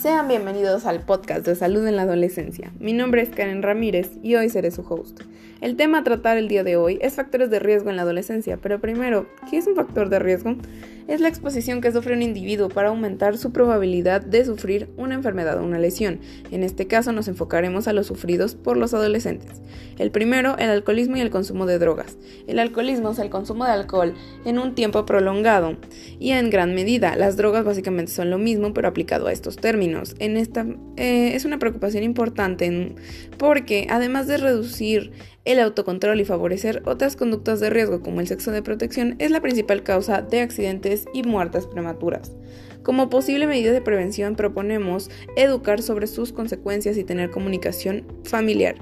Sean bienvenidos al podcast de salud en la adolescencia. Mi nombre es Karen Ramírez y hoy seré su host. El tema a tratar el día de hoy es factores de riesgo en la adolescencia, pero primero, ¿qué es un factor de riesgo? Es la exposición que sufre un individuo para aumentar su probabilidad de sufrir una enfermedad o una lesión. En este caso nos enfocaremos a los sufridos por los adolescentes. El primero, el alcoholismo y el consumo de drogas. El alcoholismo es el consumo de alcohol en un tiempo prolongado y en gran medida. Las drogas básicamente son lo mismo pero aplicado a estos términos. En esta eh, es una preocupación importante porque además de reducir el autocontrol y favorecer otras conductas de riesgo como el sexo de protección es la principal causa de accidentes y muertes prematuras. Como posible medida de prevención proponemos educar sobre sus consecuencias y tener comunicación familiar.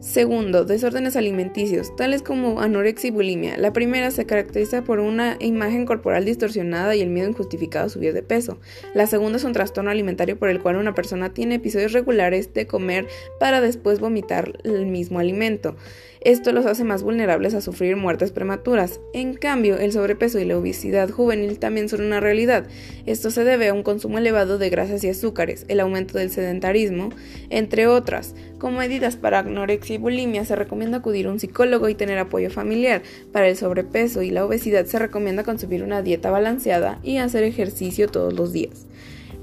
Segundo, desórdenes alimenticios, tales como anorexia y bulimia. La primera se caracteriza por una imagen corporal distorsionada y el miedo injustificado a subir de peso. La segunda es un trastorno alimentario por el cual una persona tiene episodios regulares de comer para después vomitar el mismo alimento. Esto los hace más vulnerables a sufrir muertes prematuras. En cambio, el sobrepeso y la obesidad juvenil también son una realidad. Esto se debe a un consumo elevado de grasas y azúcares, el aumento del sedentarismo, entre otras. Como medidas para anorexia y bulimia se recomienda acudir a un psicólogo y tener apoyo familiar. Para el sobrepeso y la obesidad se recomienda consumir una dieta balanceada y hacer ejercicio todos los días.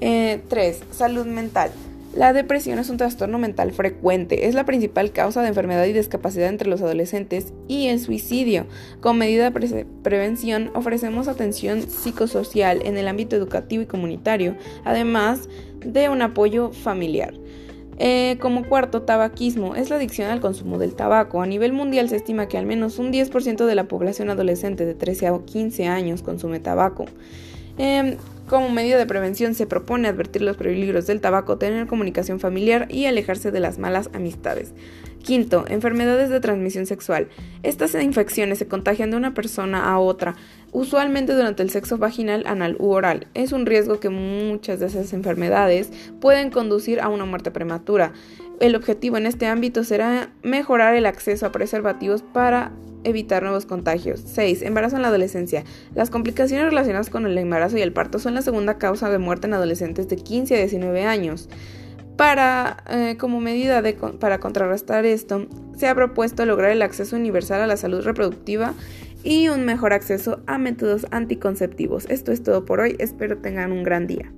3. Eh, salud mental. La depresión es un trastorno mental frecuente, es la principal causa de enfermedad y discapacidad entre los adolescentes y el suicidio. Con medida de prevención ofrecemos atención psicosocial en el ámbito educativo y comunitario, además de un apoyo familiar. Eh, como cuarto, tabaquismo es la adicción al consumo del tabaco. A nivel mundial se estima que al menos un 10% de la población adolescente de 13 a 15 años consume tabaco. Em, como medida de prevención se propone advertir los peligros del tabaco, tener comunicación familiar y alejarse de las malas amistades. Quinto, enfermedades de transmisión sexual. Estas infecciones se contagian de una persona a otra, usualmente durante el sexo vaginal, anal u oral. Es un riesgo que muchas de esas enfermedades pueden conducir a una muerte prematura. El objetivo en este ámbito será mejorar el acceso a preservativos para evitar nuevos contagios. 6. Embarazo en la adolescencia. Las complicaciones relacionadas con el embarazo y el parto son la segunda causa de muerte en adolescentes de 15 a 19 años. Para, eh, como medida para contrarrestar esto, se ha propuesto lograr el acceso universal a la salud reproductiva y un mejor acceso a métodos anticonceptivos. Esto es todo por hoy, espero tengan un gran día.